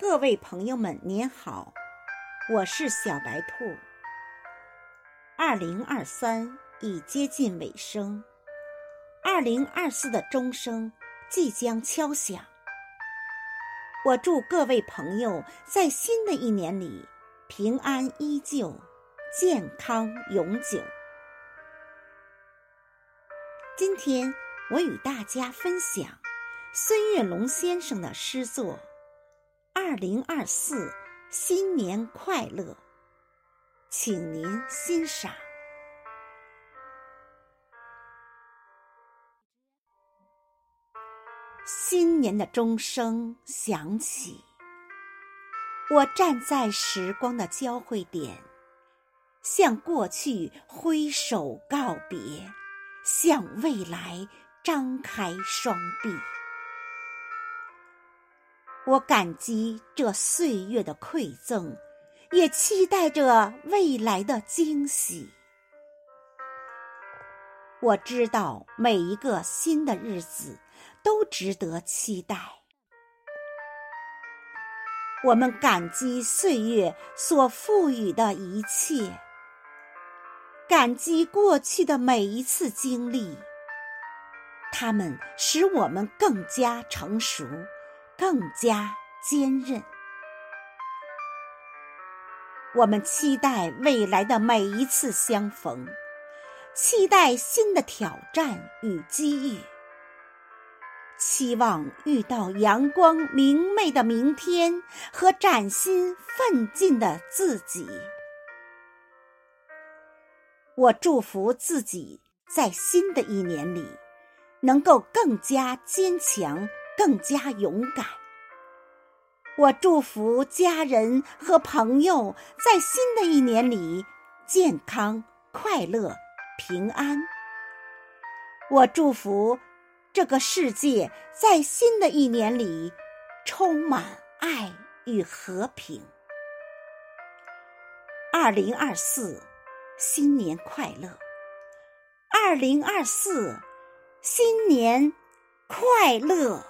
各位朋友们，您好，我是小白兔。二零二三已接近尾声，二零二四的钟声即将敲响。我祝各位朋友在新的一年里平安依旧，健康永久。今天我与大家分享孙月龙先生的诗作。二零二四，新年快乐，请您欣赏。新年的钟声响起，我站在时光的交汇点，向过去挥手告别，向未来张开双臂。我感激这岁月的馈赠，也期待着未来的惊喜。我知道每一个新的日子都值得期待。我们感激岁月所赋予的一切，感激过去的每一次经历，它们使我们更加成熟。更加坚韧。我们期待未来的每一次相逢，期待新的挑战与机遇，期望遇到阳光明媚的明天和崭新奋进的自己。我祝福自己在新的一年里，能够更加坚强。更加勇敢。我祝福家人和朋友在新的一年里健康、快乐、平安。我祝福这个世界在新的一年里充满爱与和平。二零二四，新年快乐！二零二四，新年快乐！